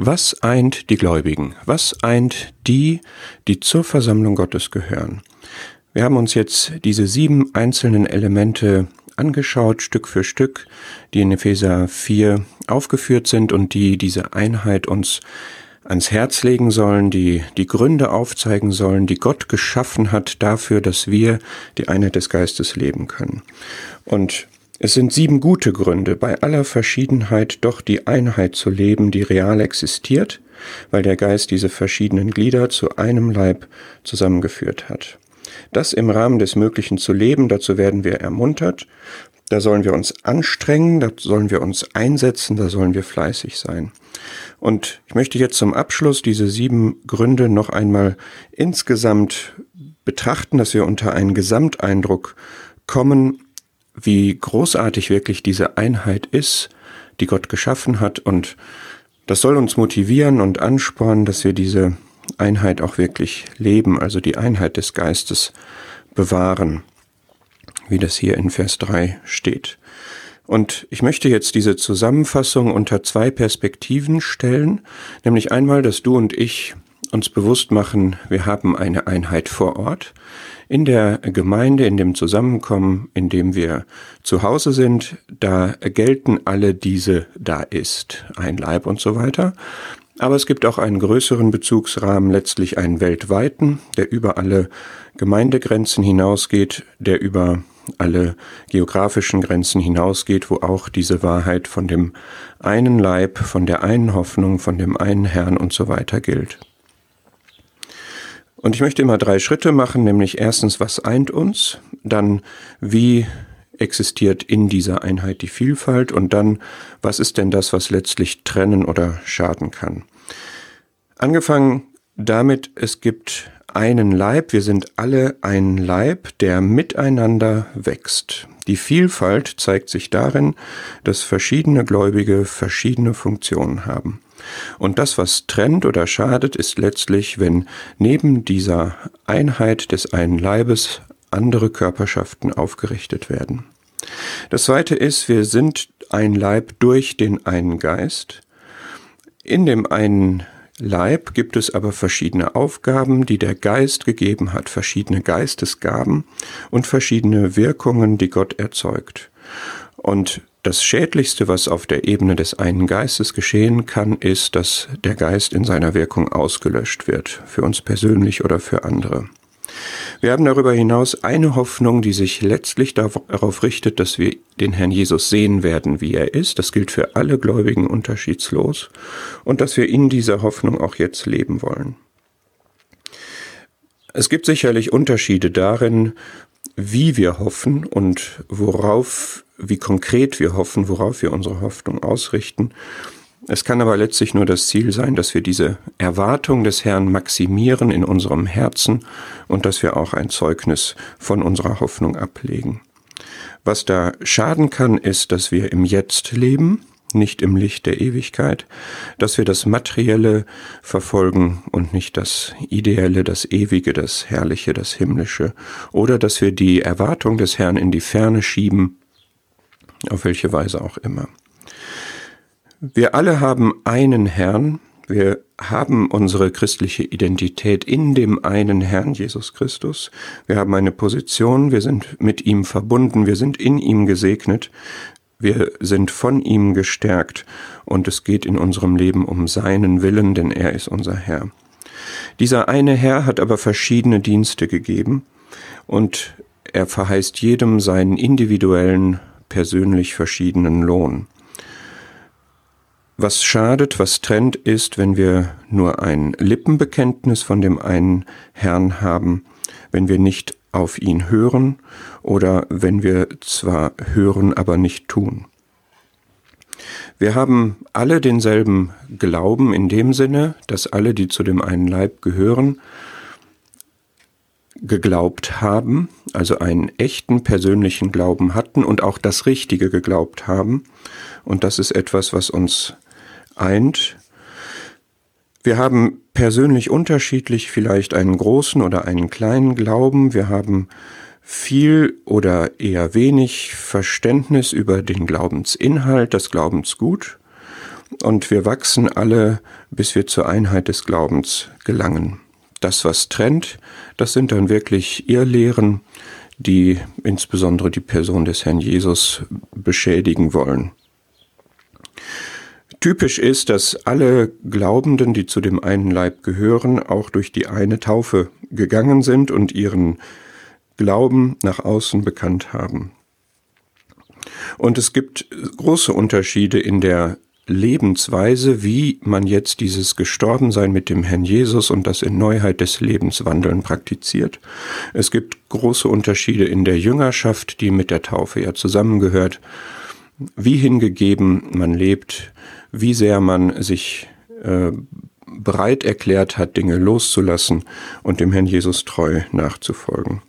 Was eint die Gläubigen? Was eint die, die zur Versammlung Gottes gehören? Wir haben uns jetzt diese sieben einzelnen Elemente angeschaut, Stück für Stück, die in Epheser 4 aufgeführt sind und die diese Einheit uns ans Herz legen sollen, die die Gründe aufzeigen sollen, die Gott geschaffen hat dafür, dass wir die Einheit des Geistes leben können. Und es sind sieben gute Gründe, bei aller Verschiedenheit doch die Einheit zu leben, die real existiert, weil der Geist diese verschiedenen Glieder zu einem Leib zusammengeführt hat. Das im Rahmen des Möglichen zu leben, dazu werden wir ermuntert, da sollen wir uns anstrengen, da sollen wir uns einsetzen, da sollen wir fleißig sein. Und ich möchte jetzt zum Abschluss diese sieben Gründe noch einmal insgesamt betrachten, dass wir unter einen Gesamteindruck kommen, wie großartig wirklich diese Einheit ist, die Gott geschaffen hat. Und das soll uns motivieren und anspornen, dass wir diese Einheit auch wirklich leben, also die Einheit des Geistes bewahren, wie das hier in Vers 3 steht. Und ich möchte jetzt diese Zusammenfassung unter zwei Perspektiven stellen, nämlich einmal, dass du und ich uns bewusst machen, wir haben eine Einheit vor Ort, in der Gemeinde, in dem Zusammenkommen, in dem wir zu Hause sind, da gelten alle diese da ist, ein Leib und so weiter. Aber es gibt auch einen größeren Bezugsrahmen, letztlich einen weltweiten, der über alle Gemeindegrenzen hinausgeht, der über alle geografischen Grenzen hinausgeht, wo auch diese Wahrheit von dem einen Leib, von der einen Hoffnung, von dem einen Herrn und so weiter gilt. Und ich möchte immer drei Schritte machen, nämlich erstens, was eint uns, dann wie existiert in dieser Einheit die Vielfalt und dann, was ist denn das, was letztlich trennen oder schaden kann. Angefangen damit, es gibt einen Leib, wir sind alle ein Leib, der miteinander wächst. Die Vielfalt zeigt sich darin, dass verschiedene Gläubige verschiedene Funktionen haben. Und das, was trennt oder schadet, ist letztlich, wenn neben dieser Einheit des einen Leibes andere Körperschaften aufgerichtet werden. Das zweite ist, wir sind ein Leib durch den einen Geist. In dem einen Leib gibt es aber verschiedene Aufgaben, die der Geist gegeben hat, verschiedene Geistesgaben und verschiedene Wirkungen, die Gott erzeugt. Und das Schädlichste, was auf der Ebene des einen Geistes geschehen kann, ist, dass der Geist in seiner Wirkung ausgelöscht wird, für uns persönlich oder für andere. Wir haben darüber hinaus eine Hoffnung, die sich letztlich darauf richtet, dass wir den Herrn Jesus sehen werden, wie er ist. Das gilt für alle Gläubigen unterschiedslos und dass wir in dieser Hoffnung auch jetzt leben wollen. Es gibt sicherlich Unterschiede darin, wie wir hoffen und worauf, wie konkret wir hoffen, worauf wir unsere Hoffnung ausrichten. Es kann aber letztlich nur das Ziel sein, dass wir diese Erwartung des Herrn maximieren in unserem Herzen und dass wir auch ein Zeugnis von unserer Hoffnung ablegen. Was da schaden kann, ist, dass wir im Jetzt leben, nicht im Licht der Ewigkeit, dass wir das Materielle verfolgen und nicht das Ideelle, das Ewige, das Herrliche, das Himmlische, oder dass wir die Erwartung des Herrn in die Ferne schieben, auf welche Weise auch immer. Wir alle haben einen Herrn, wir haben unsere christliche Identität in dem einen Herrn Jesus Christus. Wir haben eine Position, wir sind mit ihm verbunden, wir sind in ihm gesegnet, wir sind von ihm gestärkt und es geht in unserem Leben um seinen Willen, denn er ist unser Herr. Dieser eine Herr hat aber verschiedene Dienste gegeben und er verheißt jedem seinen individuellen, persönlich verschiedenen Lohn. Was schadet, was trennt, ist, wenn wir nur ein Lippenbekenntnis von dem einen Herrn haben, wenn wir nicht auf ihn hören oder wenn wir zwar hören, aber nicht tun. Wir haben alle denselben Glauben in dem Sinne, dass alle, die zu dem einen Leib gehören, geglaubt haben, also einen echten persönlichen Glauben hatten und auch das Richtige geglaubt haben. Und das ist etwas, was uns eint. Wir haben persönlich unterschiedlich vielleicht einen großen oder einen kleinen Glauben. Wir haben viel oder eher wenig Verständnis über den Glaubensinhalt, das Glaubensgut. und wir wachsen alle, bis wir zur Einheit des Glaubens gelangen. Das, was trennt, das sind dann wirklich Irrlehren, die insbesondere die Person des Herrn Jesus beschädigen wollen. Typisch ist, dass alle Glaubenden, die zu dem einen Leib gehören, auch durch die eine Taufe gegangen sind und ihren Glauben nach außen bekannt haben. Und es gibt große Unterschiede in der Lebensweise, wie man jetzt dieses Gestorbensein mit dem Herrn Jesus und das in Neuheit des Lebens wandeln praktiziert. Es gibt große Unterschiede in der Jüngerschaft, die mit der Taufe ja zusammengehört, wie hingegeben man lebt, wie sehr man sich äh, bereit erklärt hat, Dinge loszulassen und dem Herrn Jesus treu nachzufolgen.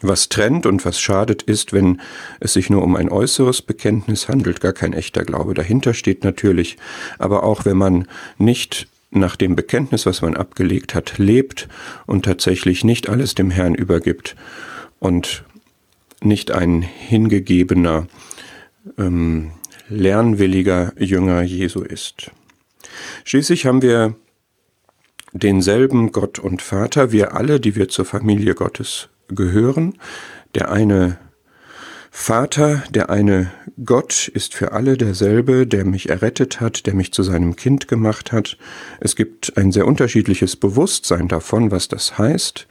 Was trennt und was schadet ist, wenn es sich nur um ein äußeres Bekenntnis handelt, gar kein echter Glaube dahinter steht natürlich, aber auch wenn man nicht nach dem Bekenntnis, was man abgelegt hat, lebt und tatsächlich nicht alles dem Herrn übergibt und nicht ein hingegebener, ähm, lernwilliger Jünger Jesu ist. Schließlich haben wir denselben Gott und Vater, wir alle, die wir zur Familie Gottes gehören. Der eine Vater, der eine Gott ist für alle derselbe, der mich errettet hat, der mich zu seinem Kind gemacht hat. Es gibt ein sehr unterschiedliches Bewusstsein davon, was das heißt,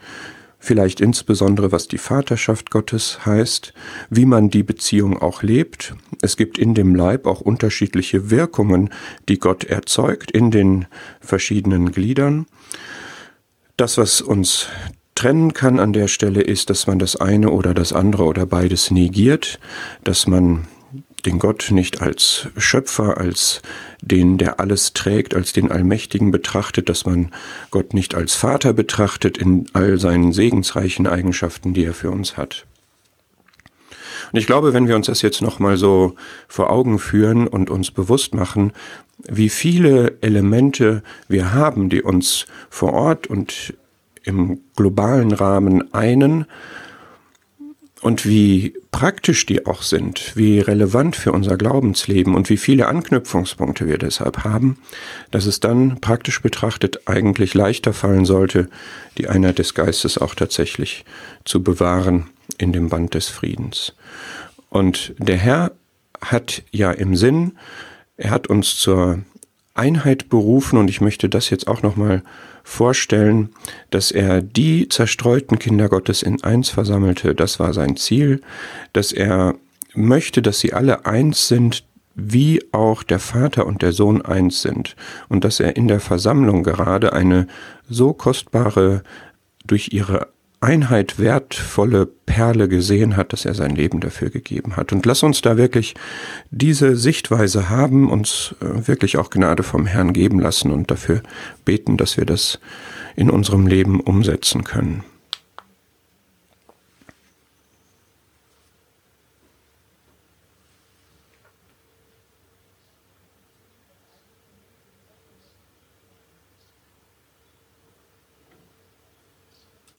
vielleicht insbesondere was die Vaterschaft Gottes heißt, wie man die Beziehung auch lebt. Es gibt in dem Leib auch unterschiedliche Wirkungen, die Gott erzeugt in den verschiedenen Gliedern. Das, was uns trennen kann an der Stelle ist, dass man das eine oder das andere oder beides negiert, dass man den Gott nicht als Schöpfer, als den, der alles trägt, als den Allmächtigen betrachtet, dass man Gott nicht als Vater betrachtet in all seinen segensreichen Eigenschaften, die er für uns hat. Und ich glaube, wenn wir uns das jetzt nochmal so vor Augen führen und uns bewusst machen, wie viele Elemente wir haben, die uns vor Ort und im globalen Rahmen einen und wie praktisch die auch sind, wie relevant für unser Glaubensleben und wie viele Anknüpfungspunkte wir deshalb haben, dass es dann praktisch betrachtet eigentlich leichter fallen sollte, die Einheit des Geistes auch tatsächlich zu bewahren in dem Band des Friedens. Und der Herr hat ja im Sinn, er hat uns zur Einheit berufen und ich möchte das jetzt auch nochmal vorstellen, dass er die zerstreuten Kinder Gottes in eins versammelte. Das war sein Ziel, dass er möchte, dass sie alle eins sind, wie auch der Vater und der Sohn eins sind und dass er in der Versammlung gerade eine so kostbare, durch ihre Einheit wertvolle Perle gesehen hat, dass er sein Leben dafür gegeben hat. Und lass uns da wirklich diese Sichtweise haben, uns äh, wirklich auch Gnade vom Herrn geben lassen und dafür beten, dass wir das in unserem Leben umsetzen können.